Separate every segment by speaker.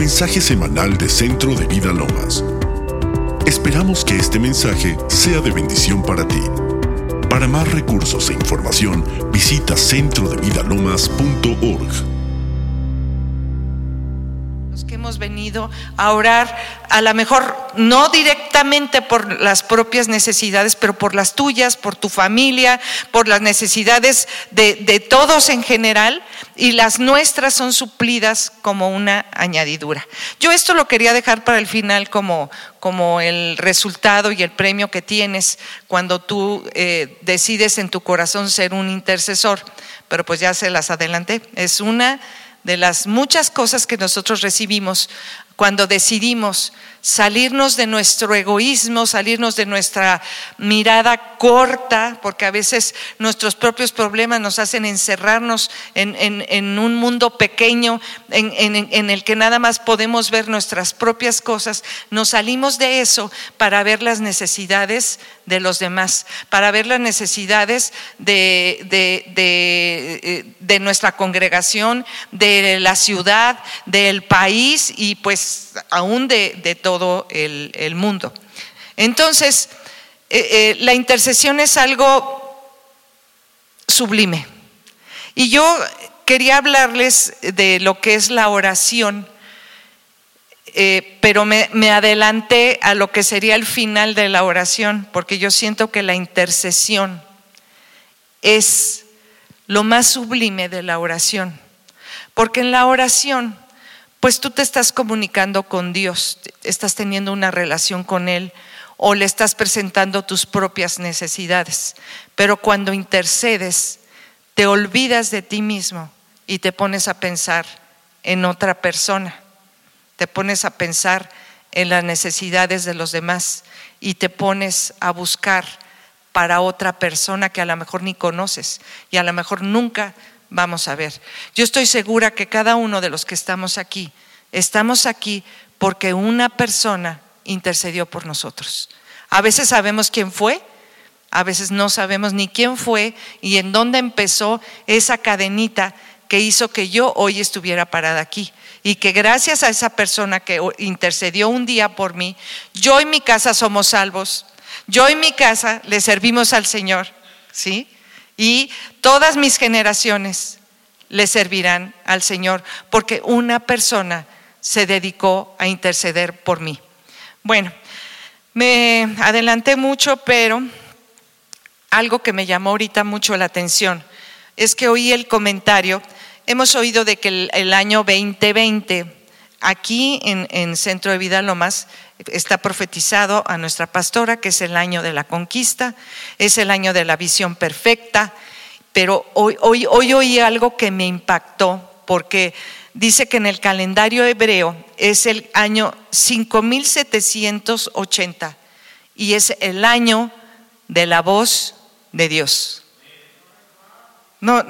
Speaker 1: mensaje semanal de Centro de Vida Lomas. Esperamos que este mensaje sea de bendición para ti. Para más recursos e información, visita centrodevidalomas.org.
Speaker 2: hemos venido a orar, a lo mejor no directamente por las propias necesidades, pero por las tuyas, por tu familia, por las necesidades de, todos en general, y las nuestras son suplidas como una añadidura. Yo esto lo quería dejar para el final como, como el resultado y el premio que tienes cuando tú eh, decides en tu corazón ser un intercesor, pero pues ya se las adelanté. Es una de las muchas cosas que nosotros recibimos cuando decidimos salirnos de nuestro egoísmo, salirnos de nuestra mirada corta, porque a veces nuestros propios problemas nos hacen encerrarnos en, un mundo pequeño en, el que nada más podemos ver nuestras propias cosas, nos salimos de eso para ver las necesidades de los demás, para ver las necesidades de, de nuestra congregación, de la ciudad, del país y pues aún de, todo el, mundo. Entonces, eh, eh, la intercesión es algo sublime. Y yo quería hablarles de lo que es la oración, eh, pero me, me, adelanté a lo que sería el final de la oración, porque yo siento que la intercesión es lo más sublime de la oración. Porque en la oración pues tú te estás comunicando con Dios, estás teniendo una relación con Él o le estás presentando tus propias necesidades. Pero cuando intercedes, te olvidas de ti mismo y te pones a pensar en otra persona, te pones a pensar en las necesidades de los demás y te pones a buscar para otra persona que a lo mejor ni conoces y a lo mejor nunca vamos a ver. Yo estoy segura que cada uno de los que estamos aquí, estamos aquí porque una persona intercedió por nosotros. A veces sabemos quién fue, a veces no sabemos ni quién fue y en dónde empezó esa cadenita que hizo que yo hoy estuviera parada aquí. Y que gracias a esa persona que intercedió un día por mí, yo y mi casa somos salvos. Yo y mi casa le servimos al Señor, ¿sí? y todas mis generaciones le servirán al Señor, porque una persona se dedicó a interceder por mí. Bueno, me adelanté mucho, pero algo que me llamó ahorita mucho la atención es que oí el comentario, hemos oído de que el, año 2020 aquí en, en, Centro de Vida Lomas está profetizado a nuestra pastora que es el año de la conquista, es el año de la visión perfecta, pero hoy, hoy, hoy oí algo que me impactó porque dice que en el calendario hebreo es el año 5780 y es el año de la voz de Dios. No,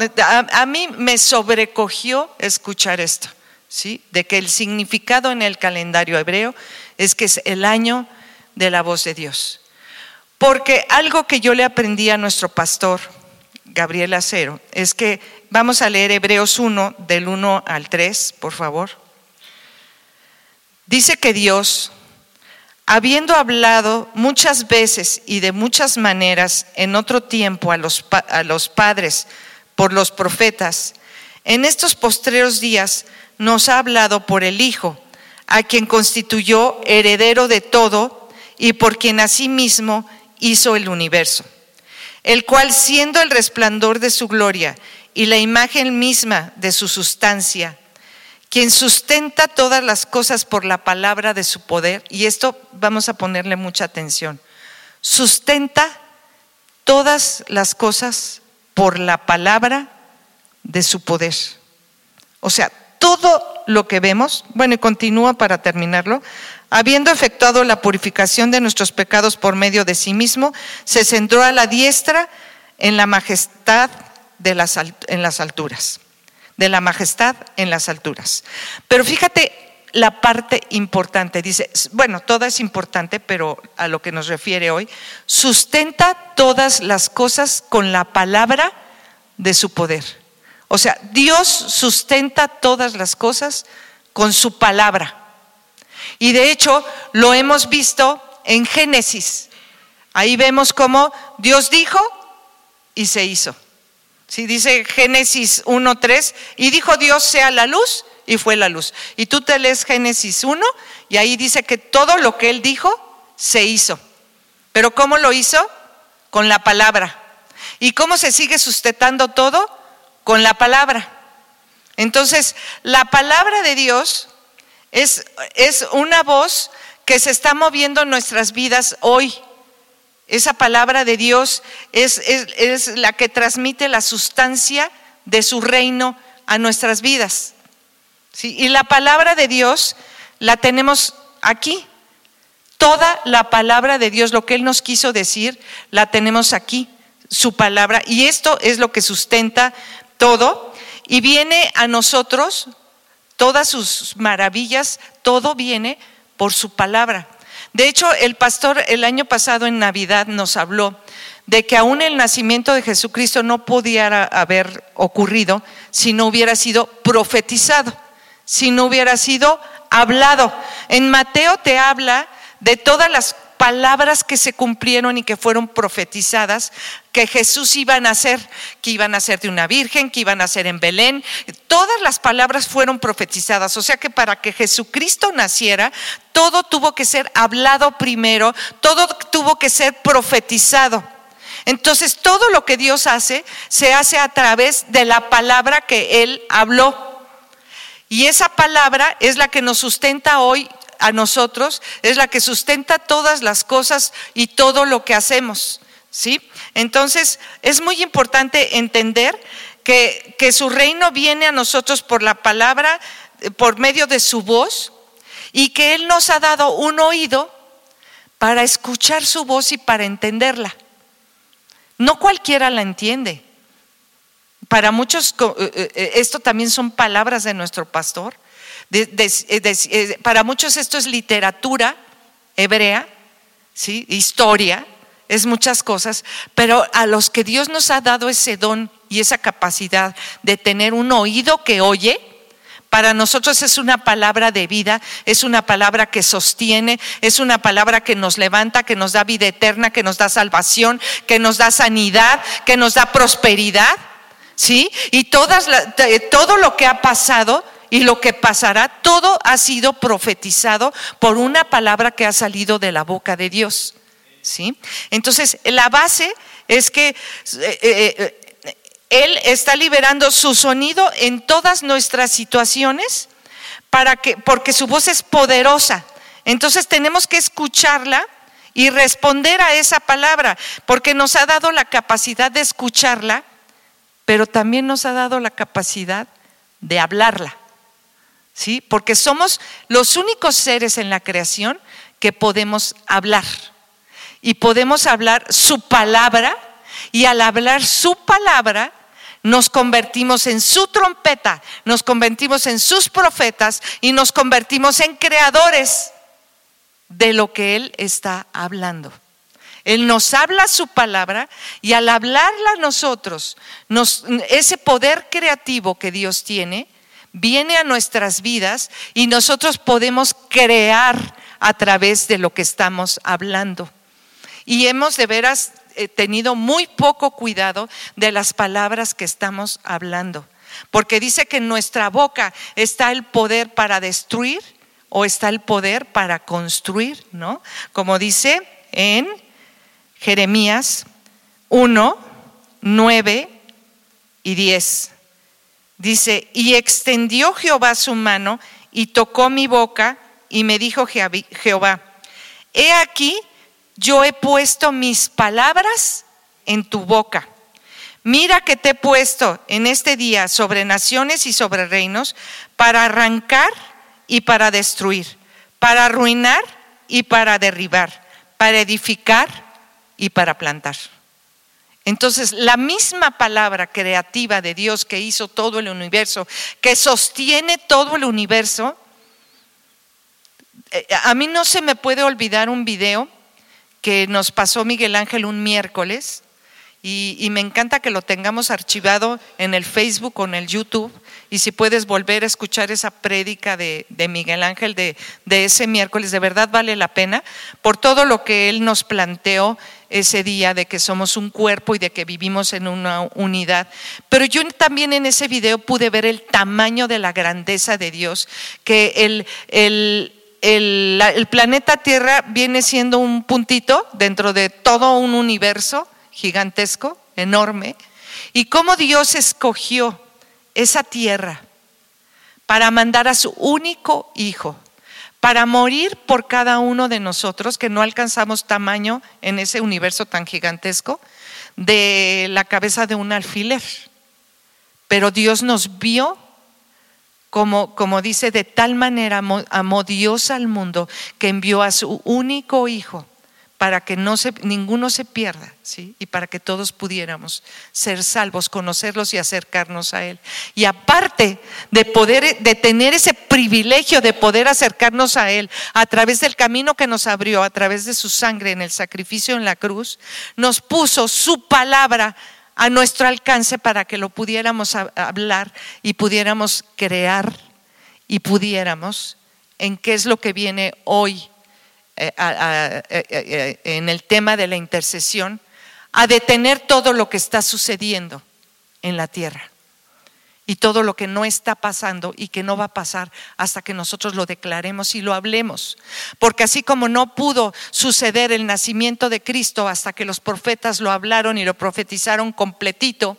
Speaker 2: a, mí me sobrecogió escuchar esto, ¿sí? De que el significado en el calendario hebreo es que es el año de la voz de Dios. Porque algo que yo le aprendí a nuestro pastor, Gabriel Acero, es que vamos a leer Hebreos 1 del 1 al 3, por favor. Dice que Dios, habiendo hablado muchas veces y de muchas maneras en otro tiempo a los, a los padres por los profetas, en estos postreros días nos ha hablado por el Hijo a quien constituyó heredero de todo y por quien asimismo hizo el universo, el cual siendo el resplandor de su gloria y la imagen misma de su sustancia, quien sustenta todas las cosas por la palabra de su poder, y esto vamos a ponerle mucha atención, sustenta todas las cosas por la palabra de su poder. O sea, todo lo que vemos, bueno, y continúa para terminarlo, habiendo efectuado la purificación de nuestros pecados por medio de sí mismo, se centró a la diestra en la majestad de las, en las alturas, de la majestad en las alturas. Pero fíjate la parte importante, dice, bueno, toda es importante, pero a lo que nos refiere hoy, sustenta todas las cosas con la palabra de su poder. O sea, Dios sustenta todas las cosas con su palabra. Y de hecho lo hemos visto en Génesis. Ahí vemos cómo Dios dijo y se hizo. Si dice Génesis 1.3, y dijo Dios sea la luz y fue la luz. Y tú te lees Génesis 1 y ahí dice que todo lo que él dijo se hizo. Pero ¿cómo lo hizo? Con la palabra. ¿Y cómo se sigue sustentando todo? Con la palabra. Entonces, la palabra de Dios es, es una voz que se está moviendo en nuestras vidas hoy. Esa palabra de Dios es, es, la que transmite la sustancia de su reino a nuestras vidas. Y la palabra de Dios la tenemos aquí. Toda la palabra de Dios, lo que Él nos quiso decir, la tenemos aquí, su palabra. Y esto es lo que sustenta todo. Y viene a nosotros, todas sus maravillas, todo viene por su palabra. De hecho, el pastor el año pasado en Navidad nos habló de que aún el nacimiento de Jesucristo no podía haber ocurrido si no hubiera sido profetizado, si no hubiera sido hablado. En Mateo te habla de todas las palabras que se cumplieron y que fueron profetizadas, que Jesús iba a nacer, que iban a ser de una virgen, que iban a ser en Belén. Todas las palabras fueron profetizadas. O sea que para que Jesucristo naciera, todo tuvo que ser hablado primero, todo tuvo que ser profetizado. Entonces todo lo que Dios hace se hace a través de la palabra que Él habló. Y esa palabra es la que nos sustenta hoy a nosotros, es la que sustenta todas las cosas y todo lo que hacemos. ¿Sí? Entonces, es muy importante entender que, que su reino viene a nosotros por la palabra, por medio de su voz, y que Él nos ha dado un oído para escuchar su voz y para entenderla. No cualquiera la entiende. Para muchos, eh, eh, esto también son palabras de nuestro pastor. Eh, eh, para muchos esto es literatura hebrea, ¿sí? historia, es muchas cosas, pero a los que Dios nos ha dado ese don y esa capacidad de tener un oído que oye, para nosotros es una palabra de vida, es una palabra que sostiene, es una palabra que nos levanta, que nos da vida eterna, que nos da salvación, que nos da sanidad, que nos da prosperidad, ¿sí? Y todas todo lo que ha pasado y lo que pasará, todo ha sido profetizado por una palabra que ha salido de la boca de Dios. ¿Sí? Entonces, la base es que eh, eh, eh, Él está liberando su sonido en todas nuestras situaciones para que, porque su voz es poderosa. Entonces tenemos que escucharla y responder a esa palabra, porque nos ha dado la capacidad de escucharla, pero también nos ha dado la capacidad de hablarla. ¿sí? Porque somos los únicos seres en la creación que podemos hablar. Y podemos hablar su palabra, y al hablar su palabra, nos convertimos en su trompeta, nos convertimos en sus profetas y nos convertimos en creadores de lo que Él está hablando. Él nos habla su palabra y al hablarla nosotros, ese poder creativo que Dios tiene, viene a nuestras vidas y nosotros podemos crear a través de lo que estamos hablando. Y hemos de veras eh, tenido muy poco cuidado de las palabras que estamos hablando, porque dice que en nuestra boca está el poder para destruir o está el poder para construir, ¿no? Como dice en Jeremías 1, 9 y 10. Dice, y extendió Jehová su mano y tocó mi boca y me dijo Jehová, he aquí, yo he puesto mis palabras en tu boca. Mira que te he puesto en este día sobre naciones y sobre reinos para arrancar y para destruir, para arruinar y para derribar, para edificar y para plantar. Entonces, la misma palabra creativa de Dios que hizo todo el universo, que sostiene todo el universo, eh, a mí no se me puede olvidar un video que nos pasó Miguel Ángel un miércoles y, me encanta que lo tengamos archivado en el Facebook o en el YouTube y si puedes volver a escuchar esa prédica de, Miguel Ángel de, de ese miércoles, de verdad vale la pena por todo lo que él nos planteó ese día de que somos un cuerpo y de que vivimos en una unidad. Pero yo también en ese video pude ver el tamaño de la grandeza de Dios, que el, el, el, planeta Tierra viene siendo un puntito dentro de todo un universo gigantesco, enorme, y cómo Dios escogió esa tierra para mandar a su único hijo para morir por cada uno de nosotros, que no alcanzamos tamaño en ese universo tan gigantesco, de la cabeza de un alfiler. Pero Dios nos vio como, como dice, de tal manera amó Dios al mundo que envió a su único hijo para que no se, ninguno se pierda, ¿sí? Y para que todos pudiéramos ser salvos, conocerlos y acercarnos a Él. Y aparte de poder, de tener ese privilegio de poder acercarnos a Él a través del camino que nos abrió, a través de su sangre en el sacrificio en la cruz, nos puso su palabra a nuestro alcance para que lo pudiéramos hablar y pudiéramos crear y pudiéramos en qué es lo que viene hoy eh, eh, eh, en el tema de la intercesión, a detener todo lo que está sucediendo en la tierra y todo lo que no está pasando y que no va a pasar hasta que nosotros lo declaremos y lo hablemos. Porque así como no pudo suceder el nacimiento de Cristo hasta que los profetas lo hablaron y lo profetizaron completito,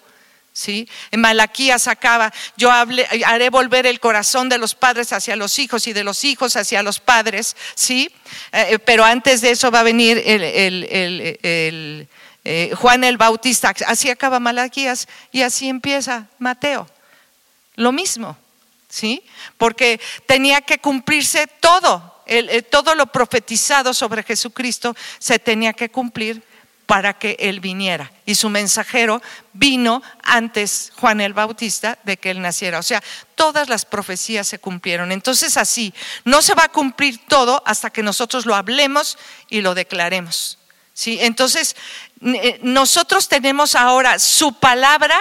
Speaker 2: ¿sí? En Malaquías acaba, yo haré volver el corazón de los padres hacia los hijos y de los hijos hacia los padres, ¿sí? Eh, pero antes de eso va a venir eh, Juan el Bautista, así acaba Malaquías y así empieza Mateo. Lo mismo, ¿sí? Porque tenía que cumplirse todo, todo lo profetizado sobre Jesucristo se tenía que cumplir para que él viniera. Y su mensajero vino antes, Juan el Bautista, de que él naciera. O sea, todas las profecías se cumplieron. Entonces así, no se va a cumplir todo hasta que nosotros lo hablemos y lo declaremos. ¿Sí? Entonces, eh, nosotros tenemos ahora su palabra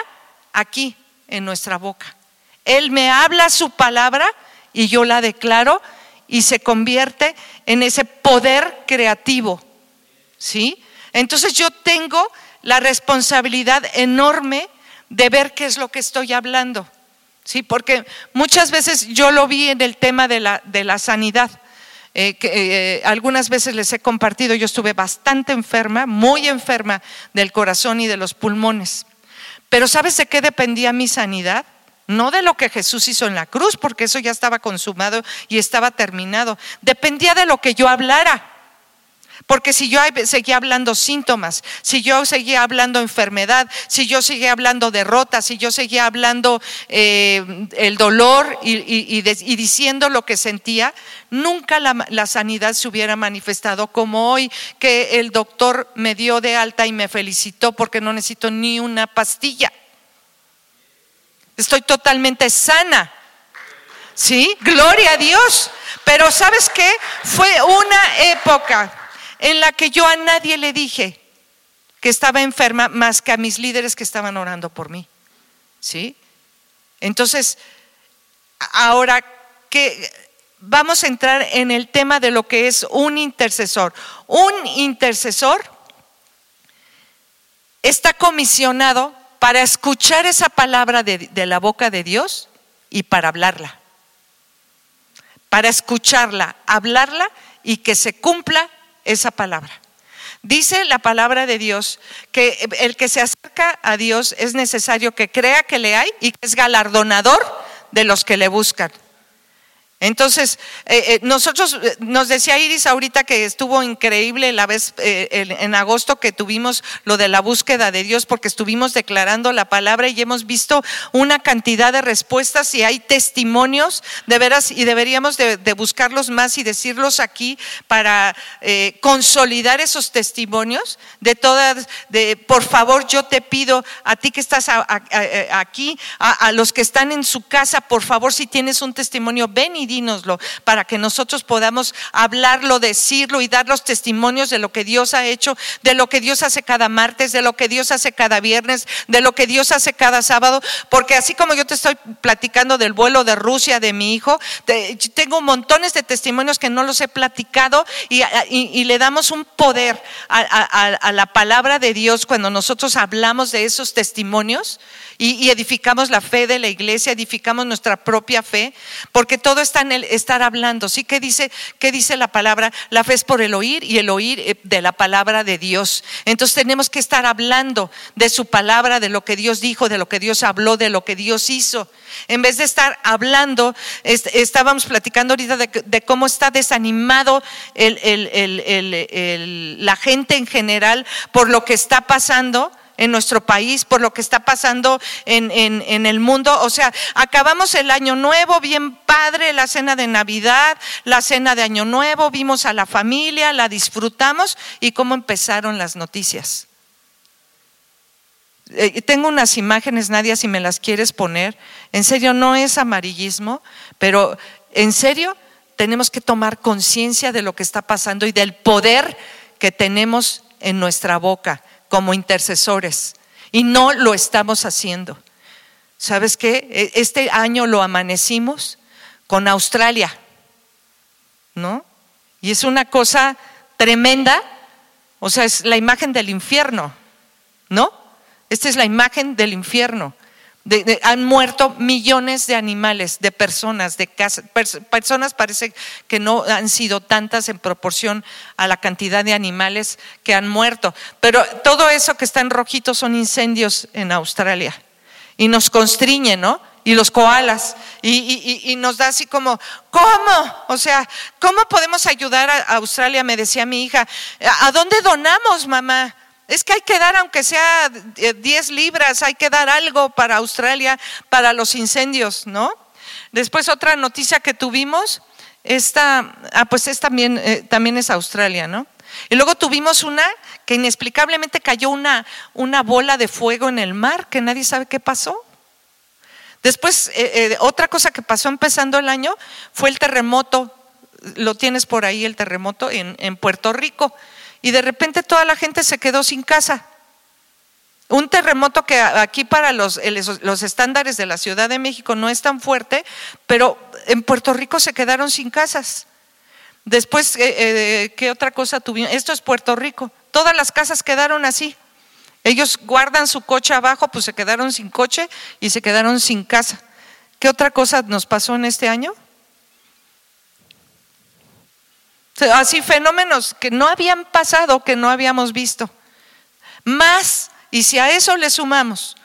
Speaker 2: aquí en nuestra boca. Él me habla su palabra y yo la declaro y se convierte en ese poder creativo. ¿Sí? Entonces yo tengo la responsabilidad enorme de ver qué es lo que estoy hablando. Sí, porque muchas veces yo lo vi en el tema de la, de la sanidad. Eh, que, eh, algunas veces les he compartido, yo estuve bastante enferma, muy enferma del corazón y de los pulmones. Pero ¿sabes de qué dependía mi sanidad? No de lo que Jesús hizo en la cruz, porque eso ya estaba consumado y estaba terminado. Dependía de lo que yo hablara. Porque si yo seguía hablando síntomas, si yo seguía hablando enfermedad, si yo seguía hablando derrota, si yo seguía hablando eh, el dolor y, diciendo lo que sentía, nunca la, la sanidad se hubiera manifestado como hoy que el doctor me dio de alta y me felicitó porque no necesito ni una pastilla. Estoy totalmente sana. ¿Sí? Gloria a Dios. Pero ¿sabes qué? Fue una época en la que yo a nadie le dije que estaba enferma más que a mis líderes que estaban orando por mí. ¿Sí? Entonces, ahora que vamos a entrar en el tema de lo que es un intercesor. Un intercesor está comisionado para escuchar esa palabra de, de, la boca de Dios y para hablarla. Para escucharla, hablarla y que se cumpla esa palabra. Dice la palabra de Dios que el que se acerca a Dios es necesario que crea que le hay y que es galardonador de los que le buscan. Entonces, eh, eh, nosotros, eh, nos decía Iris ahorita que estuvo increíble la vez en agosto que tuvimos lo de la búsqueda de Dios porque estuvimos declarando la palabra y hemos visto una cantidad de respuestas y hay testimonios de veras y deberíamos de, buscarlos más y decirlos aquí para consolidar esos testimonios de todas, de por favor yo te pido a ti que estás aquí, a los que están en su casa, por favor si tienes un testimonio, ven y para que nosotros podamos hablarlo, decirlo y dar los testimonios de lo que Dios ha hecho, de lo que Dios hace cada martes, de lo que Dios hace cada viernes, de lo que Dios hace cada sábado, porque así como yo te estoy platicando del vuelo de Rusia de mi hijo, tengo montones de testimonios que no los he platicado y, le damos un poder a la palabra de Dios cuando nosotros hablamos de esos testimonios y, edificamos la fe de la iglesia, edificamos nuestra propia fe, porque todo está en el estar hablando. ¿Sí? ¿Qué dice, qué dice la palabra? La fe es por el oír y el oír eh, de la palabra de Dios. Entonces tenemos que estar hablando de su palabra, de lo que Dios dijo, de lo que Dios habló, de lo que Dios hizo. En vez de estar hablando, estábamos platicando ahorita de, cómo está desanimado la gente en general por lo que está pasando en nuestro país, por lo que está pasando en, en, el mundo. O sea, acabamos el año nuevo, bien padre, la cena de Navidad, la cena de Año Nuevo, vimos a la familia, la disfrutamos y cómo empezaron las noticias. Eh, tengo unas imágenes, Nadia, si me las quieres poner. En serio, no es amarillismo, pero en serio tenemos que tomar conciencia de lo que está pasando y del poder que tenemos en nuestra boca como intercesores y no lo estamos haciendo. ¿Sabes qué? E, este año lo amanecimos con Australia, ¿no? Y es una cosa tremenda, o sea, es la imagen del infierno, ¿no? Esta es la imagen del infierno han muerto millones de animales, de personas, de casas. personas parece que no han sido tantas en proporción a la cantidad de animales que han muerto. Pero todo eso que está en rojito son incendios en Australia. Y nos constriñe, ¿no? Y los koalas. Y, nos da así como, ¿cómo? O sea, ¿cómo podemos ayudar a Australia? Me decía mi hija. ¿A dónde donamos, mamá? Es que hay que dar, aunque sea 10 libras, hay que dar algo para Australia, para los incendios, ¿no? Después otra noticia que tuvimos, esta, ah, pues es también, eh, también es Australia, ¿no? Y luego tuvimos una que inexplicablemente cayó una, una bola de fuego en el mar, que nadie sabe qué pasó. Después, eh, eh, otra cosa que pasó empezando el año fue el terremoto, lo tienes por ahí, el terremoto en, en Puerto Rico y de repente toda la gente se quedó sin casa. Un terremoto que aquí para los, los, estándares de la Ciudad de México no es tan fuerte, pero en Puerto Rico se quedaron sin casas. Después, eh, eh, ¿qué otra cosa tuvieron? Esto es Puerto Rico. Todas las casas quedaron así. Ellos guardan su coche abajo, pues se quedaron sin coche y se quedaron sin casa. ¿Qué otra cosa nos pasó en este año? Así fenómenos que no habían pasado, que no habíamos visto. Más, y si a eso le sumamos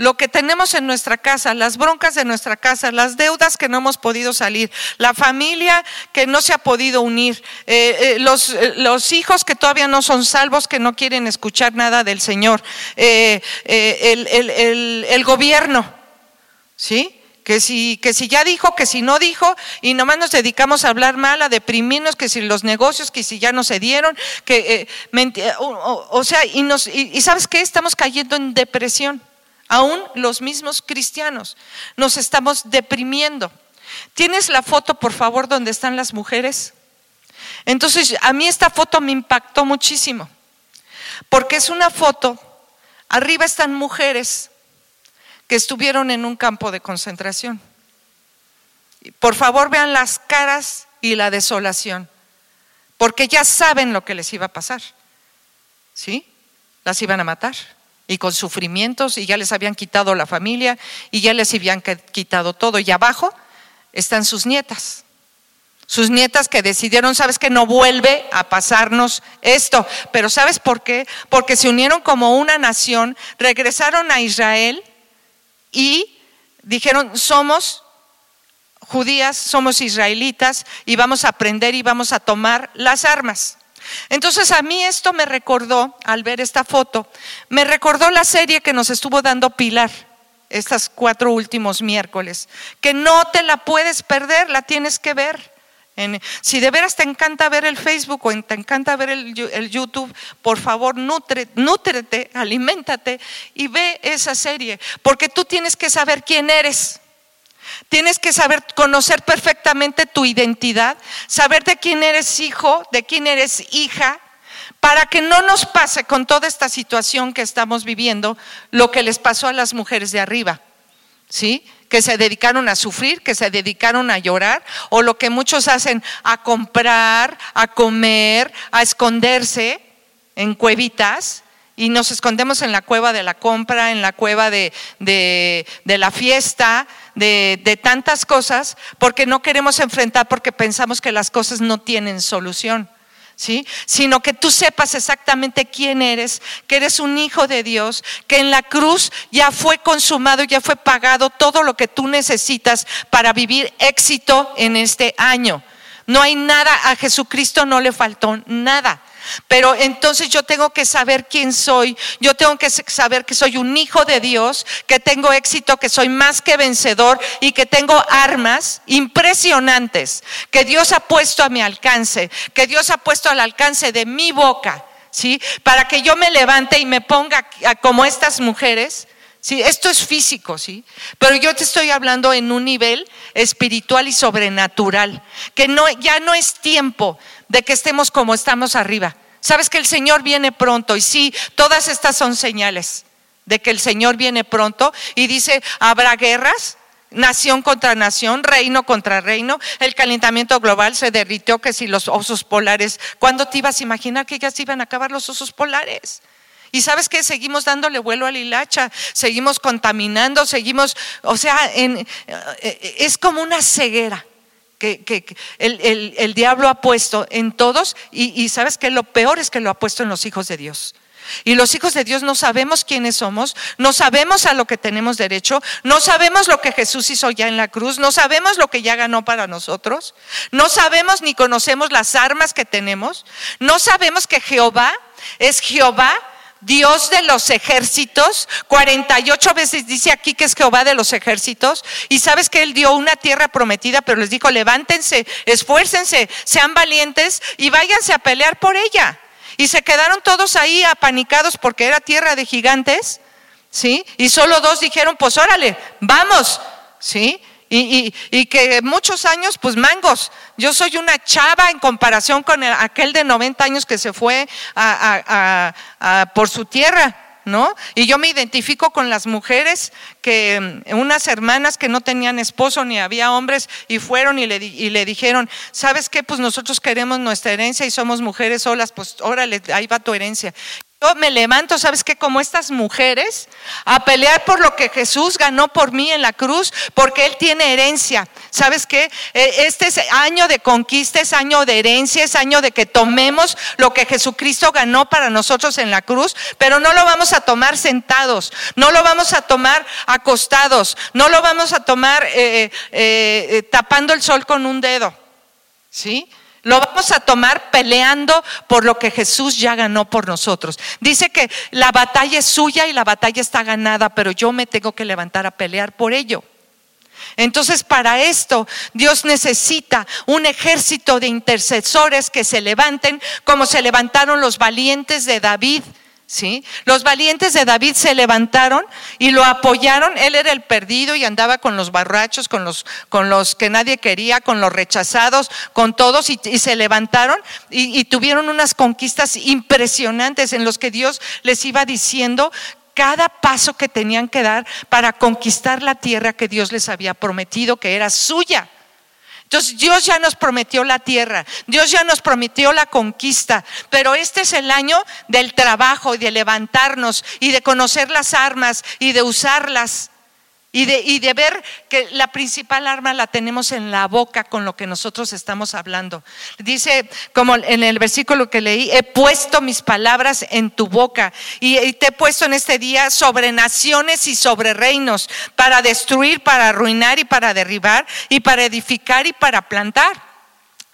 Speaker 2: lo que tenemos en nuestra casa, las broncas de nuestra casa, las deudas que no hemos podido salir, la familia que no se ha podido unir, eh, eh, los, eh, los, hijos que todavía no son salvos, que no quieren escuchar nada del Señor, el, el, el gobierno, ¿sí? Que si, que si ya dijo, que si no dijo, y nomás nos dedicamos a hablar mal, a deprimirnos, que si los negocios, que si ya no se dieron, que, eh, o, sea, y, nos, y, sabes qué, estamos cayendo en depresión, aún los mismos cristianos, nos estamos deprimiendo. ¿Tienes la foto, por favor, donde están las mujeres? Entonces, a mí esta foto me impactó muchísimo, porque es una foto, arriba están mujeres que estuvieron en un campo de concentración. Por favor, vean las caras y la desolación, porque ya saben lo que les iba a pasar. ¿Sí? Las iban a matar y con sufrimientos y ya les habían quitado la familia y ya les habían quitado todo. Y abajo están sus nietas. Sus nietas que decidieron, sabes que no vuelve a pasarnos esto. Pero ¿sabes por qué? Porque se unieron como una nación, regresaron a Israel y dijeron, somos judías, somos israelitas y vamos a aprender y vamos a tomar las armas. Entonces a mí esto me recordó, al ver esta foto, me recordó la serie que nos estuvo dando Pilar estos cuatro últimos miércoles, que no te la puedes perder, la tienes que ver si de veras te encanta ver el Facebook o te encanta ver el, YouTube, por favor, nutre, nútrete, aliméntate y ve esa serie, porque tú tienes que saber quién eres. Tienes que saber conocer perfectamente tu identidad, saber de quién eres hijo, de quién eres hija, para que no nos pase con toda esta situación que estamos viviendo lo que les pasó a las mujeres de arriba. ¿Sí? que se dedicaron a sufrir, que se dedicaron a llorar, o lo que muchos hacen, a comprar, a comer, a esconderse en cuevitas, y nos escondemos en la cueva de la compra, en la cueva de, la fiesta, de, de, tantas cosas, porque no queremos enfrentar, porque pensamos que las cosas no tienen solución. Sino que tú sepas exactamente quién eres, que eres un hijo de Dios, que en la cruz ya fue consumado, ya fue pagado todo lo que tú necesitas para vivir éxito en este año. No hay nada, a Jesucristo no le faltó nada. Pero entonces yo tengo que saber quién soy, yo tengo que saber que soy un hijo de Dios, que tengo éxito, que soy más que vencedor y que tengo armas impresionantes que Dios ha puesto a mi alcance, que Dios ha puesto al alcance de mi boca, ¿sí? Para que yo me levante y me ponga como estas mujeres. Sí, esto es físico, sí, pero yo te estoy hablando en un nivel espiritual y sobrenatural, que no ya no es tiempo de que estemos como estamos arriba. Sabes que el Señor viene pronto y sí, todas estas son señales de que el Señor viene pronto. Y dice, habrá guerras, nación contra nación, reino contra reino, el calentamiento global se derritió que si los osos polares, ¿cuándo te ibas a imaginar que ya se iban a acabar los osos polares? Y sabes que seguimos dándole vuelo al hilacha, seguimos contaminando, seguimos, o sea, eh, es como una ceguera que, el, diablo ha puesto en todos y, sabes que lo peor es que lo ha puesto en los hijos de Dios. Y los hijos de Dios no sabemos quiénes somos, no sabemos a lo que tenemos derecho, no sabemos lo que Jesús hizo ya en la cruz, no sabemos lo que ya ganó para nosotros, no sabemos ni conocemos las armas que tenemos, no sabemos que Jehová es Jehová Dios de los ejércitos, 48 veces dice aquí que es Jehová de los ejércitos, y sabes que Él dio una tierra prometida, pero les dijo, levántense, esfuércense, sean valientes y váyanse a pelear por ella. Y se quedaron todos ahí apanicados porque era tierra de gigantes, ¿sí? Y solo dos dijeron, pues órale, vamos, ¿sí? Y, que muchos años, pues mangos. Yo soy una chava en comparación con aquel de 90 años que se fue por su tierra. ¿No? Y yo me identifico con las mujeres que, unas hermanas que no tenían esposo ni había hombres y fueron y le, y le dijeron, ¿sabes qué? Pues nosotros queremos nuestra herencia y somos mujeres solas, pues órale, ahí va tu herencia. Yo me levanto, ¿sabes qué? Como estas mujeres, a pelear por lo que Jesús ganó por mí en la cruz, porque Él tiene herencia. ¿Sabes qué? E, este es año de conquista, es año de herencia, es año de que tomemos lo que Jesucristo ganó para nosotros en la cruz, pero no lo vamos a tomar sentados, no lo vamos a tomar acostados, no lo vamos a tomar eh, eh, eh, tapando el sol con un dedo. ¿Sí? Lo vamos a tomar peleando por lo que Jesús ya ganó por nosotros. Dice que la batalla es suya y la batalla está ganada, pero yo me tengo que levantar a pelear por ello. Entonces, para esto, Dios necesita un ejército de intercesores que se levanten como se levantaron los valientes de David Los valientes de David se levantaron y lo apoyaron. Él era el perdido y andaba con los barrachos, con los, con los que nadie quería, con los rechazados, con todos y, se levantaron y, y tuvieron unas conquistas impresionantes en los que Dios les iba diciendo cada paso que tenían que dar para conquistar la tierra que Dios les había prometido que era suya. Entonces Dios ya nos prometió la tierra, Dios ya nos prometió la conquista, pero este es el año del trabajo y de levantarnos y de conocer las armas y de usarlas. Y de, y de, ver que la principal arma la tenemos en la boca con lo que nosotros estamos hablando. Dice, como en el versículo que leí, he puesto mis palabras en tu boca y, y te he puesto en este día sobre naciones y sobre reinos, para destruir, para arruinar y para derribar, y para edificar y para plantar.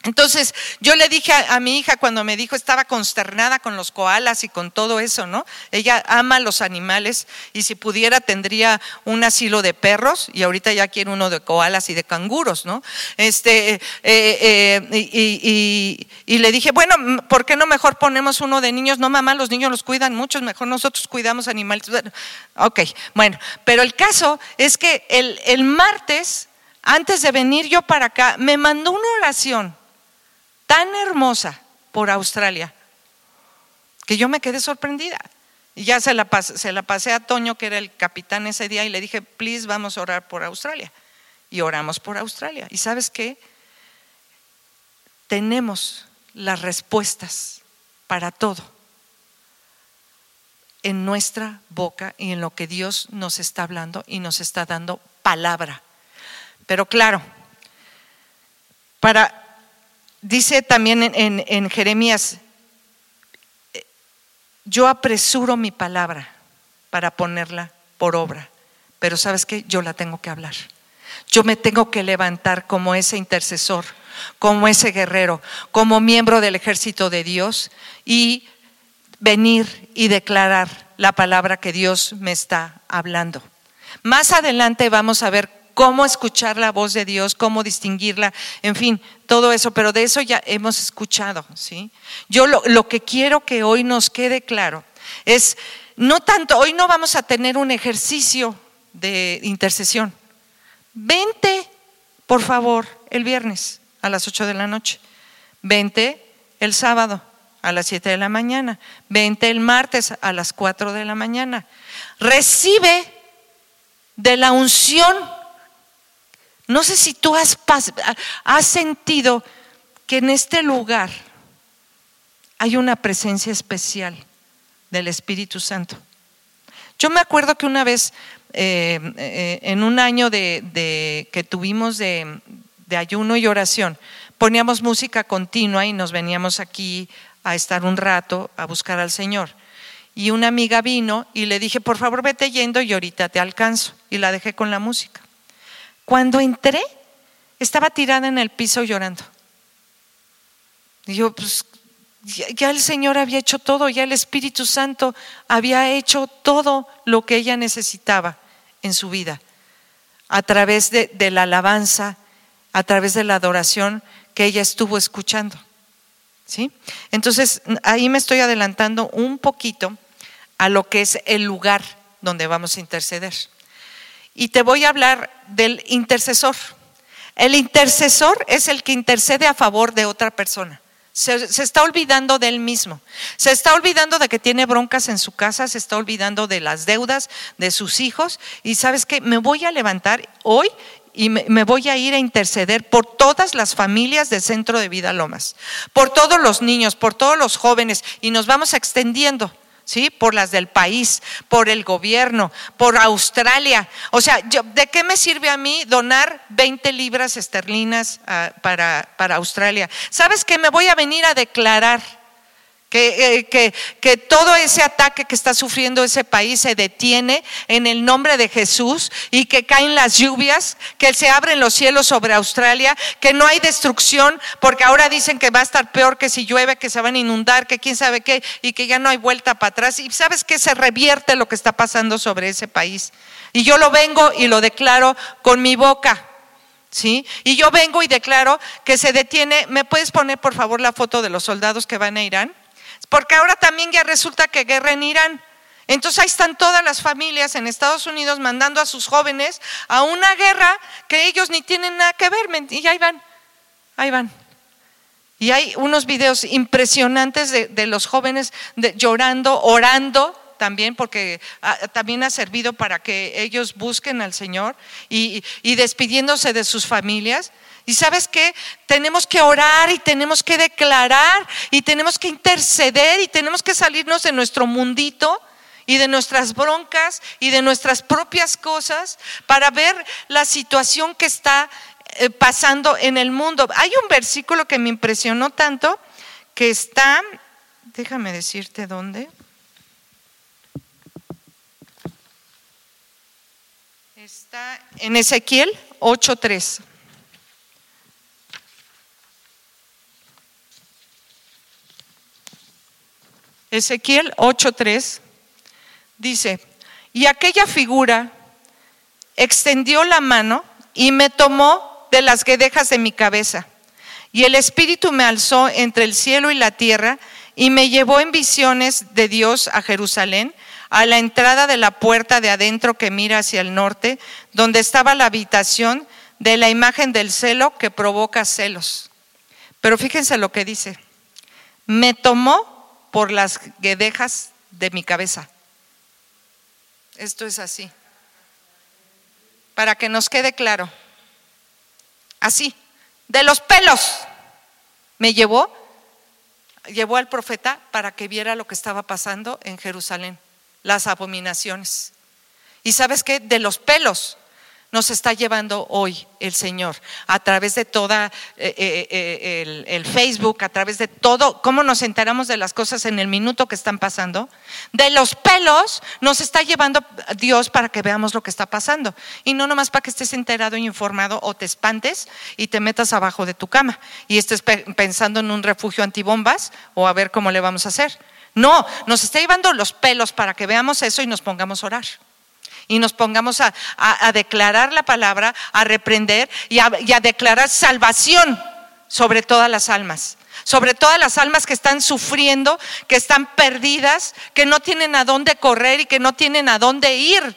Speaker 2: Entonces yo le dije a, mi hija cuando me dijo, estaba consternada con los koalas y con todo eso, ¿no? Ella ama los animales y si pudiera tendría un asilo de perros y ahorita ya quiere uno de koalas y de canguros, ¿no? Este, eh, eh, y, le dije, bueno, ¿por qué no mejor ponemos uno de niños? No, mamá, los niños los cuidan mucho, mejor nosotros cuidamos animales. ok, bueno, pero el caso es que el, el martes antes de venir yo para acá, me mandó una oración tan hermosa por Australia que yo me quedé sorprendida. Y ya se la, pasé a Toño, que era el capitán ese día, y le dije, please, vamos a orar por Australia. Y oramos por Australia. ¿Y sabes qué? Tenemos las respuestas para todo en nuestra boca y en lo que Dios nos está hablando y nos está dando palabra. Pero claro, para, dice también en, Jeremías, yo apresuro mi palabra para ponerla por obra, pero sabes qué, yo la tengo que hablar. Yo me tengo que levantar como ese intercesor, como ese guerrero, como miembro del ejército de Dios y venir y declarar la palabra que Dios me está hablando. Más adelante vamos a ver cómo escuchar la voz de Dios, cómo distinguirla, en fin, todo eso, pero de eso ya hemos escuchado, ¿sí? Yo lo, lo que quiero que hoy nos quede claro es, no tanto, hoy no vamos a tener un ejercicio de intercesión. Vente, por favor, el viernes a las 8 de la noche. Vente el sábado a las 7 de la mañana. Vente el martes a las 4 de la mañana. Recibe de la unción no sé si tú has, has sentido que en este lugar hay una presencia especial del Espíritu Santo. Yo me acuerdo que una vez, eh, eh, en un año de, que tuvimos de, de, ayuno y oración, poníamos música continua y nos veníamos aquí a estar un rato a buscar al Señor. Y una amiga vino y le dije, por favor vete yendo y ahorita te alcanzo. Y la dejé con la música. Cuando entré, estaba tirada en el piso llorando. Y yo, pues, ya, el Señor había hecho todo, ya el Espíritu Santo había hecho todo lo que ella necesitaba en su vida, a través de, de la alabanza, a través de la adoración que ella estuvo escuchando. ¿Sí? Entonces, ahí me estoy adelantando un poquito a lo que es el lugar donde vamos a interceder y te voy a hablar del intercesor. El intercesor es el que intercede a favor de otra persona. Se, está olvidando de él mismo. Se está olvidando de que tiene broncas en su casa, se está olvidando de las deudas de sus hijos. Y sabes que me voy a levantar hoy y me, voy a ir a interceder por todas las familias del Centro de Vida Lomas, por todos los niños, por todos los jóvenes, y nos vamos extendiendo. ¿Sí? Por las del país, por el gobierno, por Australia. O sea, ¿de qué me sirve a mí donar 20 libras esterlinas ah, para, para Australia? ¿Sabes qué? Me voy a venir a declarar eh, que, que, todo ese ataque que está sufriendo ese país se detiene en el nombre de Jesús y que caen las lluvias, que se abren los cielos sobre Australia, que no hay destrucción, porque ahora dicen que va a estar peor que si llueve, que se van a inundar, que quién sabe qué, y que ya no hay vuelta para atrás. Y sabes que se revierte lo que está pasando sobre ese país. Y yo lo vengo y lo declaro con mi boca. ¿Sí? Y yo vengo y declaro que se detiene. ¿Me puedes poner por favor la foto de los soldados que van a Irán? Porque ahora también ya resulta que guerra en Irán. Entonces ahí están todas las familias en Estados Unidos mandando a sus jóvenes a una guerra que ellos ni tienen nada que ver. Y ahí van, ahí van. Y hay unos videos impresionantes de, los jóvenes llorando, orando también, porque ah, también ha servido para que ellos busquen al Señor y despidiéndose de sus familias. Y sabes qué? Tenemos que orar y tenemos que declarar y tenemos que interceder y tenemos que salirnos de nuestro mundito y de nuestras broncas y de nuestras propias cosas para ver la situación que está eh, pasando en el mundo. Hay un versículo que me impresionó tanto que está, déjame decirte dónde. Está en Ezequiel 8:3. Ezequiel 8:3 dice, y aquella figura extendió la mano y me tomó de las guedejas de mi cabeza. Y el Espíritu me alzó entre el cielo y la tierra y me llevó en visiones de Dios a Jerusalén, a la entrada de la puerta de adentro que mira hacia el norte, donde estaba la habitación de la imagen del celo que provoca celos. Pero fíjense lo que dice. Me tomó por las guedejas de mi cabeza. Esto es así. Para que nos quede claro. Así, de los pelos. Me llevó, llevó al profeta para que viera lo que estaba pasando en Jerusalén, las abominaciones. Y sabes qué, de los pelos nos está llevando hoy el Señor a través de toda eh, eh, eh, el, Facebook, a través de todo, cómo nos enteramos de las cosas en el minuto que están pasando. De los pelos nos está llevando Dios para que veamos lo que está pasando. Y no nomás para que estés enterado y informado o te espantes y te metas abajo de tu cama y estés pensando en un refugio antibombas o a ver cómo le vamos a hacer. No, nos está llevando los pelos para que veamos eso y nos pongamos a orar y nos pongamos a, declarar la palabra, a reprender y a, y a declarar salvación sobre todas las almas sobre todas las almas que están sufriendo, que están perdidas, que no tienen a dónde correr y que no tienen a dónde ir.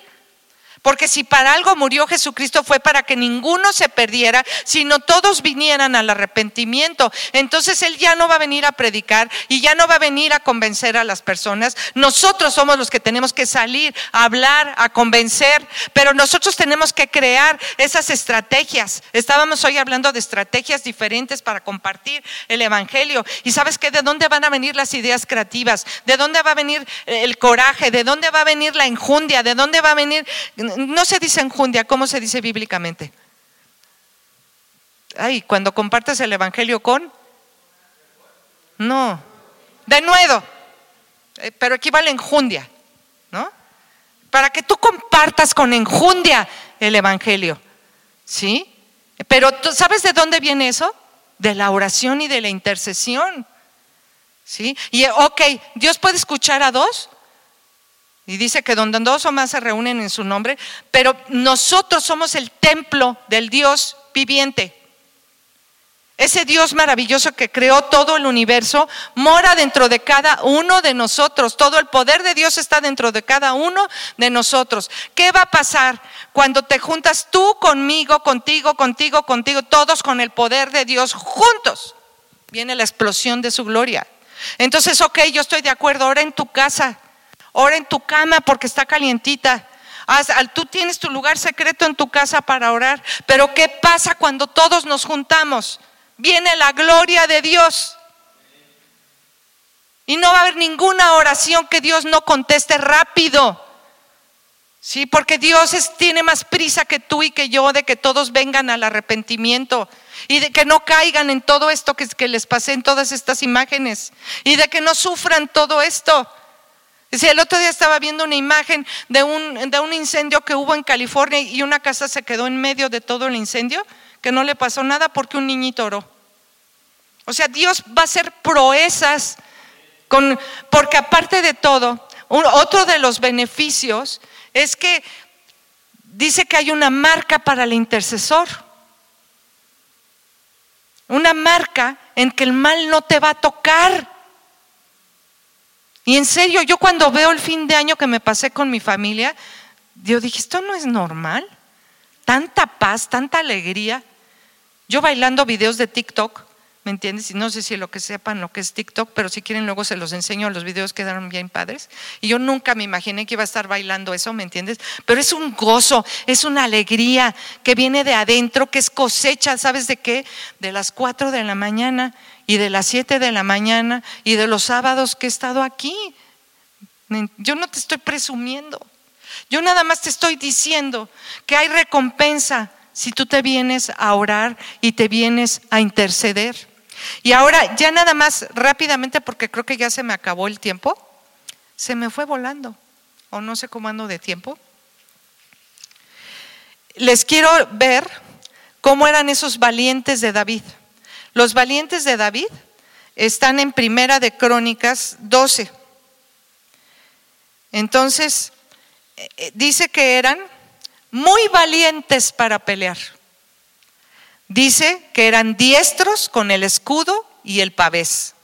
Speaker 2: Porque si para algo murió Jesucristo fue para que ninguno se perdiera, sino todos vinieran al arrepentimiento. Entonces Él ya no va a venir a predicar y ya no va a venir a convencer a las personas. Nosotros somos los que tenemos que salir a hablar, a convencer, pero nosotros tenemos que crear esas estrategias. Estábamos hoy hablando de estrategias diferentes para compartir el Evangelio. ¿Y sabes qué? ¿De dónde van a venir las ideas creativas? ¿De dónde va a venir el coraje? ¿De dónde va a venir la enjundia? ¿De dónde va a venir no se dice enjundia, ¿cómo se dice bíblicamente? Ay, cuando compartes el Evangelio con... No, de nuevo, eh, pero equivale enjundia, ¿no? Para que tú compartas con enjundia el Evangelio, ¿sí? Pero ¿tú sabes de dónde viene eso? De la oración y de la intercesión, ¿sí? Y ok, Dios puede escuchar a dos, y dice que donde dos o más se reúnen en su nombre, pero nosotros somos el templo del Dios viviente. Ese Dios maravilloso que creó todo el universo mora dentro de cada uno de nosotros. Todo el poder de Dios está dentro de cada uno de nosotros. ¿Qué va a pasar cuando te juntas tú conmigo, contigo, contigo, contigo, todos con el poder de Dios juntos? Viene la explosión de su gloria. Entonces, ok, yo estoy de acuerdo. Ahora en tu casa, Ora en tu cama porque está calientita. Tú tienes tu lugar secreto en tu casa para orar. Pero ¿qué pasa cuando todos nos juntamos? Viene la gloria de Dios. Y no va a haber ninguna oración que Dios no conteste rápido. Sí, porque Dios tiene más prisa que tú y que yo de que todos vengan al arrepentimiento y de que no caigan en todo esto que, que les pasé en todas estas imágenes y de que no sufran todo esto. El otro día estaba viendo una imagen de un, de un incendio que hubo en California y una casa se quedó en medio de todo el incendio, que no le pasó nada porque un niñito oró. O sea, Dios va a hacer proezas, con, porque aparte de todo, otro de los beneficios es que dice que hay una marca para el intercesor. Una marca en que el mal no te va a tocar. Y en serio, yo cuando veo el fin de año que me pasé con mi familia, yo dije, esto no es normal. Tanta paz, tanta alegría. Yo bailando videos de TikTok, ¿me entiendes? Y no sé si lo que sepan lo que es TikTok, pero si quieren luego se los enseño, los videos quedaron bien padres. Y yo nunca me imaginé que iba a estar bailando eso, ¿me entiendes? Pero es un gozo, es una alegría que viene de adentro, que es cosecha, ¿sabes de qué? De las cuatro de la mañana y de las 7 de la mañana y de los sábados que he estado aquí. Yo no te estoy presumiendo. Yo nada más te estoy diciendo que hay recompensa si tú te vienes a orar y te vienes a interceder. Y ahora, ya nada más rápidamente, porque creo que ya se me acabó el tiempo, se me fue volando, o no sé cómo ando de tiempo. Les quiero ver cómo eran esos valientes de David. Los valientes de David están en Primera de Crónicas 12. Entonces, eh, dice que eran muy valientes para pelear. Dice que eran diestros con el escudo y el pavés,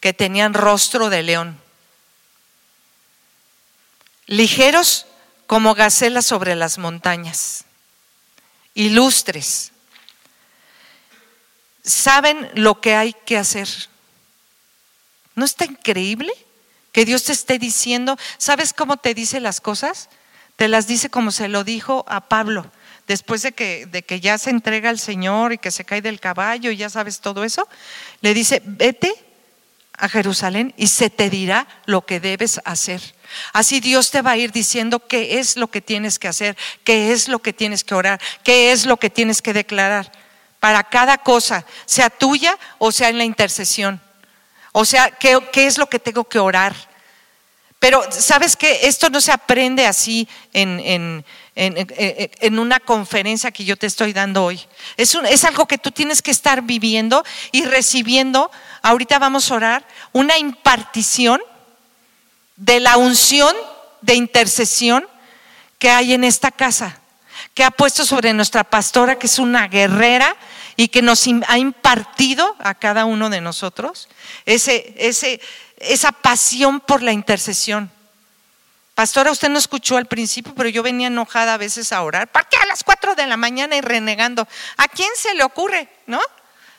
Speaker 2: que tenían rostro de león, ligeros como gacelas sobre las montañas ilustres, saben lo que hay que hacer. ¿No está increíble que Dios te esté diciendo? ¿Sabes cómo te dice las cosas? Te las dice como se lo dijo a Pablo después de que, de que ya se entrega al Señor y que se cae del caballo y ya sabes todo eso, le dice, vete a Jerusalén y se te dirá lo que debes hacer. Así Dios te va a ir diciendo qué es lo que tienes que hacer, qué es lo que tienes que orar, qué es lo que tienes que declarar para cada cosa, sea tuya o sea en la intercesión. O sea, qué, qué es lo que tengo que orar. Pero, ¿sabes qué? Esto no se aprende así en, en, una conferencia que yo te estoy dando hoy. Es, es algo que tú tienes que estar viviendo y recibiendo. Ahorita vamos a orar una impartición de la unción de intercesión que hay en esta casa, que ha puesto sobre nuestra pastora, que es una guerrera y que nos ha impartido a cada uno de nosotros ese, ese, esa pasión por la intercesión. Pastora, usted no escuchó al principio, pero yo venía enojada a veces a orar. ¿Por qué a las cuatro de la mañana y renegando? ¿A quién se le ocurre? ¿No?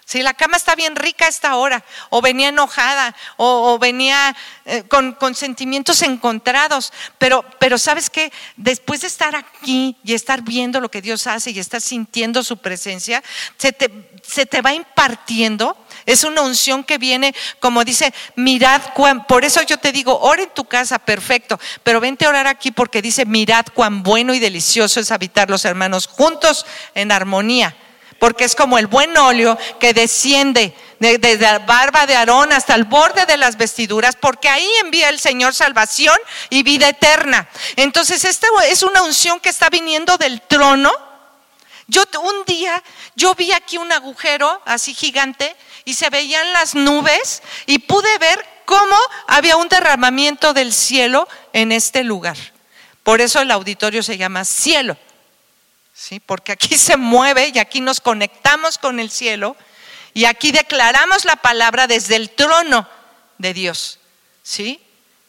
Speaker 2: Si la cama está bien rica a esta hora, o venía enojada, o, venía eh, con, sentimientos encontrados, pero, pero sabes que después de estar aquí y estar viendo lo que Dios hace y estar sintiendo su presencia, se te, se te va impartiendo es una unción que viene, como dice, mirad cuán, por eso yo te digo, ora en tu casa, perfecto, pero vente a orar aquí porque dice, mirad cuán bueno y delicioso es habitar los hermanos juntos en armonía porque es como el buen óleo que desciende desde la barba de Aarón hasta el borde de las vestiduras, porque ahí envía el Señor salvación y vida eterna. Entonces, esta es una unción que está viniendo del trono. Yo un día, yo vi aquí un agujero así gigante y se veían las nubes y pude ver cómo había un derramamiento del cielo en este lugar. Por eso el auditorio se llama cielo. ¿Sí? Porque aquí se mueve y aquí nos conectamos con el cielo y aquí declaramos la palabra desde el trono de Dios. ¿Sí?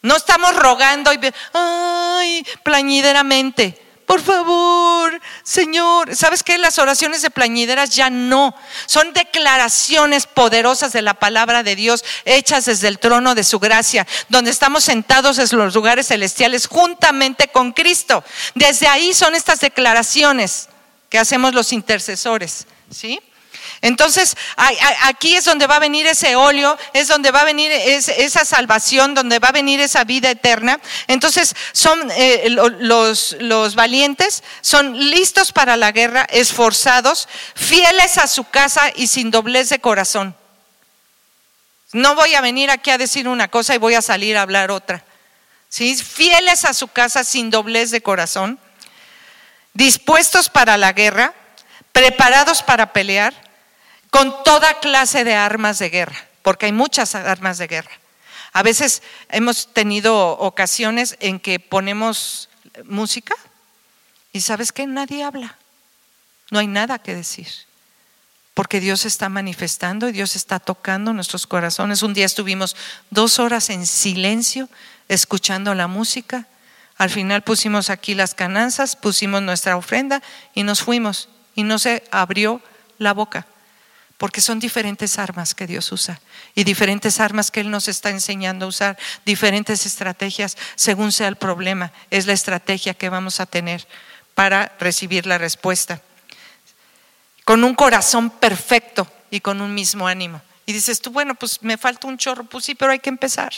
Speaker 2: No estamos rogando y plañideramente por favor, Señor. ¿Sabes qué? Las oraciones de plañideras ya no. Son declaraciones poderosas de la palabra de Dios hechas desde el trono de su gracia, donde estamos sentados en los lugares celestiales juntamente con Cristo. Desde ahí son estas declaraciones que hacemos los intercesores. ¿Sí? Entonces, aquí es donde va a venir ese óleo, es donde va a venir esa salvación, donde va a venir esa vida eterna. Entonces, son eh, los, los valientes, son listos para la guerra, esforzados, fieles a su casa y sin doblez de corazón. No voy a venir aquí a decir una cosa y voy a salir a hablar otra. ¿Sí? Fieles a su casa sin doblez de corazón, dispuestos para la guerra, preparados para pelear con toda clase de armas de guerra, porque hay muchas armas de guerra. A veces hemos tenido ocasiones en que ponemos música y sabes que nadie habla, no hay nada que decir, porque Dios está manifestando y Dios está tocando nuestros corazones. Un día estuvimos dos horas en silencio escuchando la música, al final pusimos aquí las cananzas, pusimos nuestra ofrenda y nos fuimos. Y no se abrió la boca porque son diferentes armas que Dios usa y diferentes armas que Él nos está enseñando a usar, diferentes estrategias según sea el problema. Es la estrategia que vamos a tener para recibir la respuesta. Con un corazón perfecto y con un mismo ánimo. Y dices tú, bueno, pues me falta un chorro, pues sí, pero hay que empezar.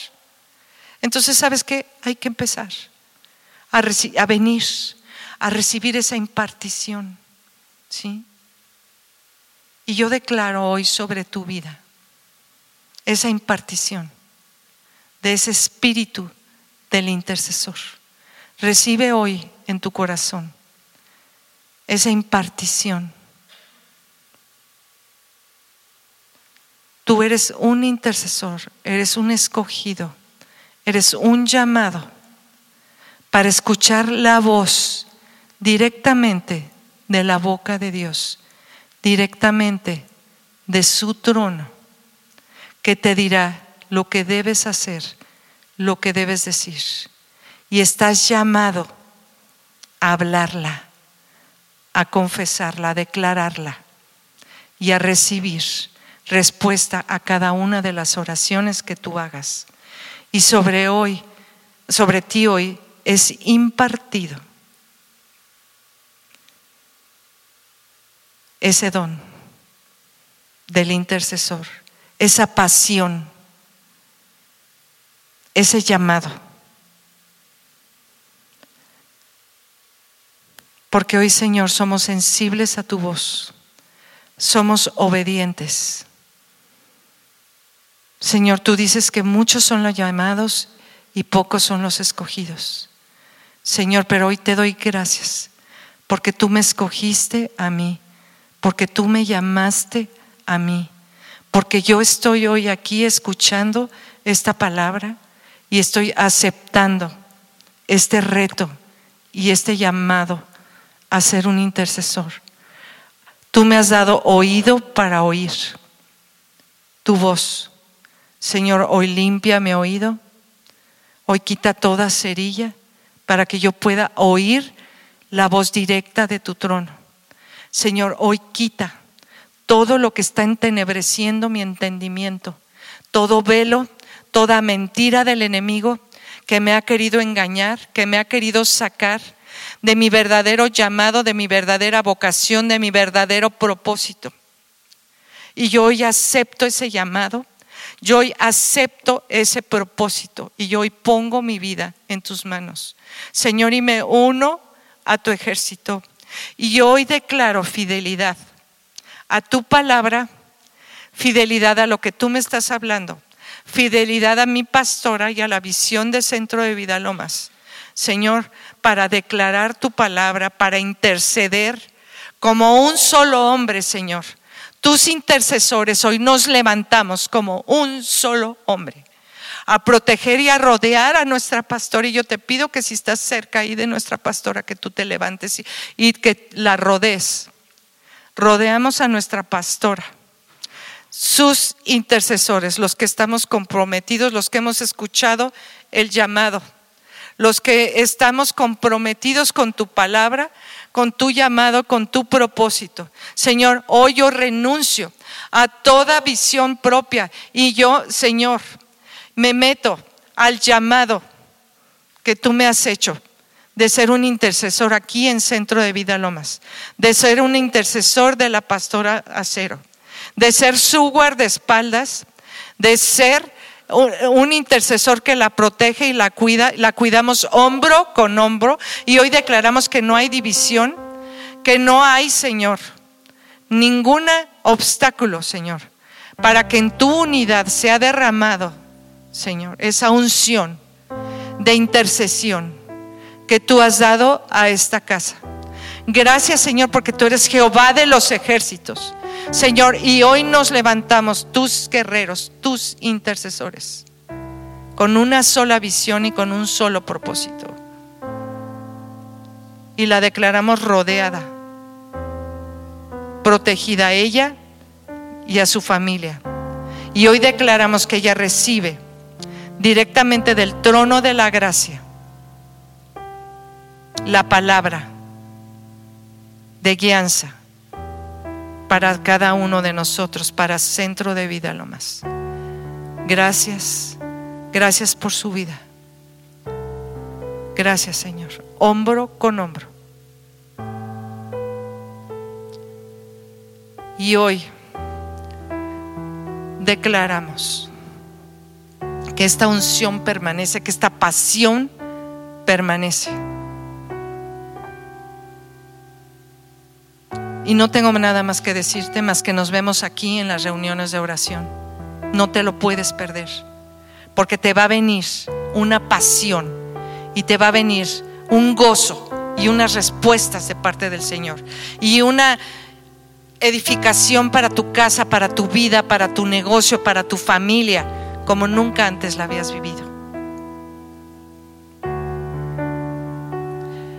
Speaker 2: Entonces, ¿sabes qué? Hay que empezar a, a venir, a recibir esa impartición. ¿Sí? Y yo declaro hoy sobre tu vida esa impartición de ese espíritu del intercesor. Recibe hoy en tu corazón esa impartición. Tú eres un intercesor, eres un escogido, eres un llamado para escuchar la voz directamente de la boca de Dios directamente de su trono, que te dirá lo que debes hacer, lo que debes decir. Y estás llamado a hablarla, a confesarla, a declararla y a recibir respuesta a cada una de las oraciones que tú hagas. Y sobre hoy, sobre ti hoy es impartido ese don del intercesor, esa pasión, ese llamado. Porque hoy, Señor, somos sensibles a tu voz, somos obedientes. Señor, tú dices que muchos son los llamados y pocos son los escogidos. Señor, pero hoy te doy gracias porque tú me escogiste a mí, porque tú me llamaste a mí, porque yo estoy hoy aquí escuchando esta palabra y estoy aceptando este reto y este llamado a ser un intercesor. Tú me has dado oído para oír tu voz. Señor, hoy limpia mi oído, hoy quita toda cerilla para que yo pueda oír la voz directa de tu trono. Señor, hoy quita todo lo que está entenebreciendo mi entendimiento, todo velo, toda mentira del enemigo que me ha querido engañar, que me ha querido sacar de mi verdadero llamado, de mi verdadera vocación, de mi verdadero propósito. Y yo hoy acepto ese llamado yo hoy acepto ese propósito y yo hoy pongo mi vida en tus manos. Señor, y me uno a tu ejército. Y hoy declaro fidelidad a tu palabra, fidelidad a lo que tú me estás hablando, fidelidad a mi pastora y a la visión de Centro de Vida Lomas. Señor, para declarar tu palabra, para interceder como un solo hombre, Señor tus intercesores, hoy nos levantamos como un solo hombre a proteger y a rodear a nuestra pastora. Y yo te pido que si estás cerca ahí de nuestra pastora, que tú te levantes y, que la rodees. Rodeamos a nuestra pastora, sus intercesores, los que estamos comprometidos, los que hemos escuchado el llamado, los que estamos comprometidos con tu palabra con tu llamado, con tu propósito. Señor, hoy yo renuncio a toda visión propia y yo, Señor, me meto al llamado que tú me has hecho de ser un intercesor aquí en Centro de Vida Lomas, de ser un intercesor de la pastora Acero, de ser su guardaespaldas, de ser un intercesor que la protege y la cuida, la cuidamos hombro con hombro. Y hoy declaramos que no hay división, que no hay, Señor, ningún obstáculo, Señor, para que en tu unidad sea derramado, Señor, esa unción de intercesión que tú has dado a esta casa. Gracias, Señor, porque tú eres Jehová de los ejércitos. Señor, y hoy nos levantamos, tus guerreros, tus intercesores, con una sola visión y con un solo propósito. Y la declaramos rodeada, protegida a ella y a su familia. Y hoy declaramos que ella recibe directamente del trono de la gracia la palabra de guianza para cada uno de nosotros, para Centro de Vida lo más. Gracias, gracias por su vida. Gracias Señor, hombro con hombro. Y hoy declaramos que esta unción permanece, que esta pasión permanece. Y no tengo nada más que decirte, más que nos vemos aquí en las reuniones de oración. No te lo puedes perder, porque te va a venir una pasión y te va a venir un gozo y unas respuestas de parte del Señor y una edificación para tu casa, para tu vida, para tu negocio, para tu familia, como nunca antes la habías vivido.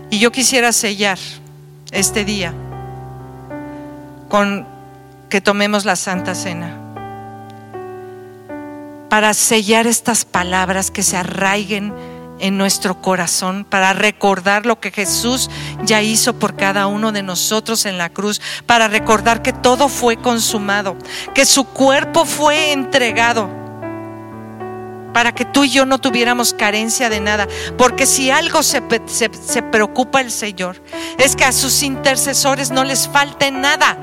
Speaker 2: Y yo quisiera sellar este día con que tomemos la Santa Cena. Para sellar estas palabras que se arraiguen en nuestro corazón para recordar lo que Jesús ya hizo por cada uno de nosotros en la cruz, para recordar que todo fue consumado, que su cuerpo fue entregado para que tú y yo no tuviéramos carencia de nada. Porque si algo se, preocupa el Señor, es que a sus intercesores no les falte nada.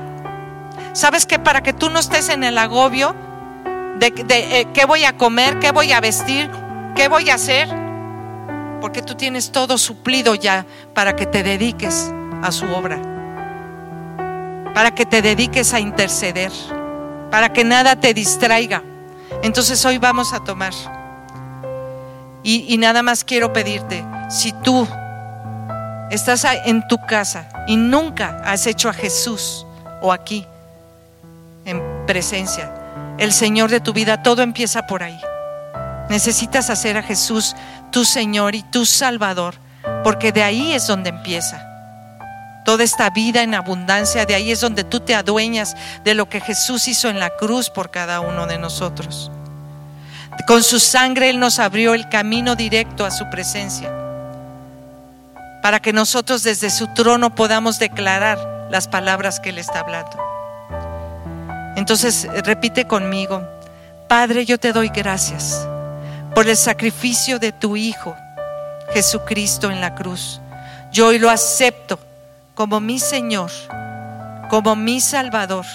Speaker 2: ¿Sabes que para que tú no estés en el agobio de, de eh, qué voy a comer, qué voy a vestir, qué voy a hacer? Porque tú tienes todo suplido ya para que te dediques a su obra. Para que te dediques a interceder. Para que nada te distraiga. Entonces hoy vamos a tomar y, nada más quiero pedirte, si tú estás en tu casa y nunca has hecho a Jesús o aquí en presencia, el Señor de tu vida, todo empieza por ahí. Necesitas hacer a Jesús tu Señor y tu Salvador, porque de ahí es donde empieza. Toda esta vida en abundancia, de ahí es donde tú te adueñas de lo que Jesús hizo en la cruz por cada uno de nosotros. Con su sangre Él nos abrió el camino directo a su presencia, para que nosotros desde su trono podamos declarar las palabras que Él está hablando. Entonces repite conmigo, Padre, yo te doy gracias por el sacrificio de tu Hijo, Jesucristo en la cruz. Yo hoy lo acepto como mi Señor, como mi Salvador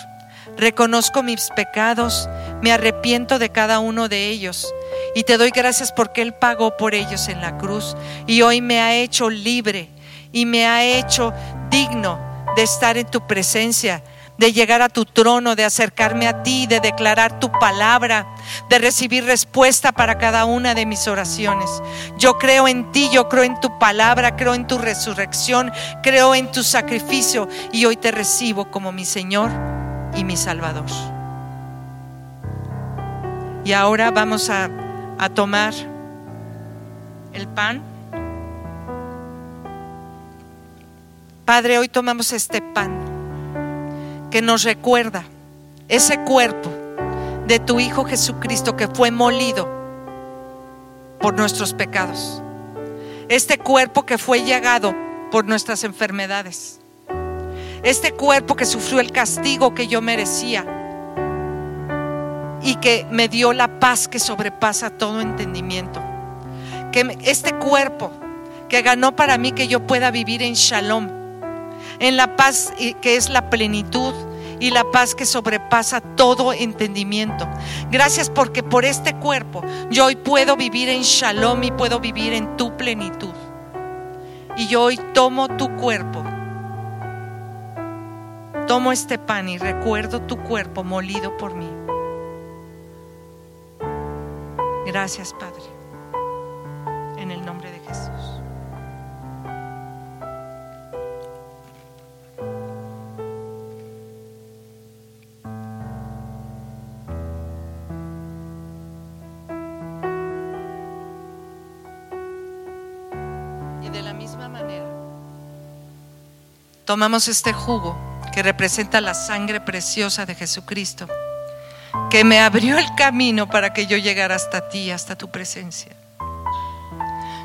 Speaker 2: reconozco mis pecados, me arrepiento de cada uno de ellos y te doy gracias porque Él pagó por ellos en la cruz y hoy me ha hecho libre y me ha hecho digno de estar en tu presencia, de llegar a tu trono, de acercarme a ti, de declarar tu palabra, de recibir respuesta para cada una de mis oraciones. Yo creo en ti, yo creo en tu palabra, creo en tu resurrección, creo en tu sacrificio y hoy te recibo como mi Señor y mi Salvador. Y ahora vamos a, a tomar el pan. Padre, hoy tomamos este pan que nos recuerda ese cuerpo de tu Hijo Jesucristo que fue molido por nuestros pecados. Este cuerpo que fue llegado por nuestras enfermedades este cuerpo que sufrió el castigo que yo merecía y que me dio la paz que sobrepasa todo entendimiento. Que este cuerpo que ganó para mí que yo pueda vivir en shalom, en la paz que es la plenitud y la paz que sobrepasa todo entendimiento. Gracias porque por este cuerpo yo hoy puedo vivir en shalom y puedo vivir en tu plenitud. Y yo hoy tomo tu cuerpo Tomo este pan y recuerdo tu cuerpo molido por mí. Gracias, Padre. En el nombre de Jesús. Y de la misma manera, tomamos este jugo que representa la sangre preciosa de Jesucristo, que me abrió el camino para que yo llegara hasta ti, hasta tu presencia.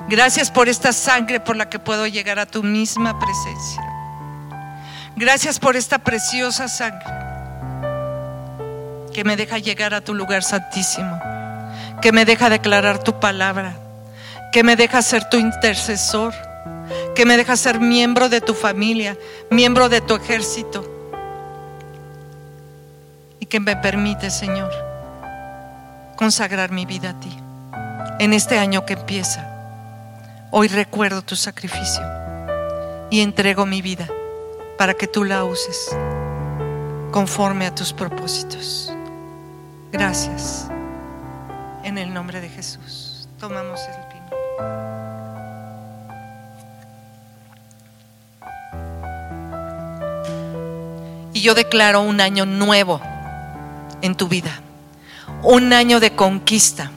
Speaker 2: Gracias por esta sangre por la que puedo llegar a tu misma presencia. Gracias por esta preciosa sangre que me deja llegar a tu lugar santísimo, que me deja declarar tu palabra, que me deja ser tu intercesor que me dejas ser miembro de tu familia, miembro de tu ejército. Y que me permite, Señor, consagrar mi vida a ti. En este año que empieza, hoy recuerdo tu sacrificio y entrego mi vida para que tú la uses conforme a tus propósitos. Gracias. En el nombre de Jesús. Tomamos el vino. Y yo declaro un año nuevo en tu vida. Un año de conquista.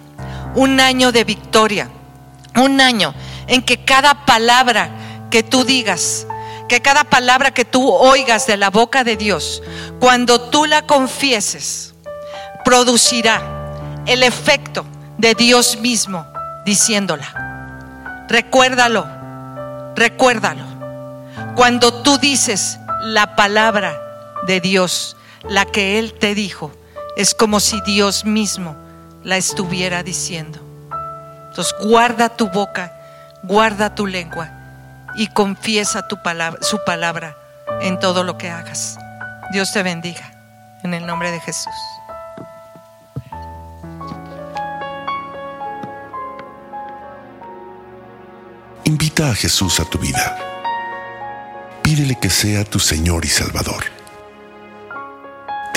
Speaker 2: Un año de victoria. Un año en que cada palabra que tú digas, que cada palabra que tú oigas de la boca de Dios, cuando tú la confieses, producirá el efecto de Dios mismo diciéndola. Recuérdalo, recuérdalo. Cuando tú dices la palabra de Dios, la que Él te dijo, es como si Dios mismo la estuviera diciendo. Entonces guarda tu boca, guarda tu lengua y confiesa tu palabra, su palabra en todo lo que hagas. Dios te bendiga en el nombre de Jesús.
Speaker 1: Invita a Jesús a tu vida. Pídele que sea tu Señor y Salvador.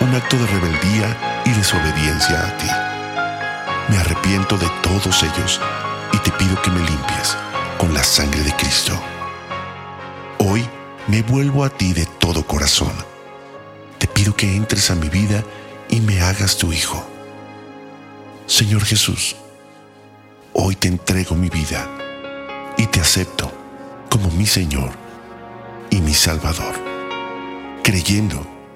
Speaker 1: un acto de rebeldía y desobediencia a ti. Me arrepiento de todos ellos y te pido que me limpies con la sangre de Cristo. Hoy me vuelvo a ti de todo corazón. Te pido que entres a mi vida y me hagas tu hijo. Señor Jesús, hoy te entrego mi vida y te acepto como mi Señor y mi Salvador, creyendo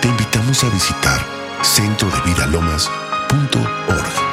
Speaker 1: te invitamos a visitar centrodevidalomas.org.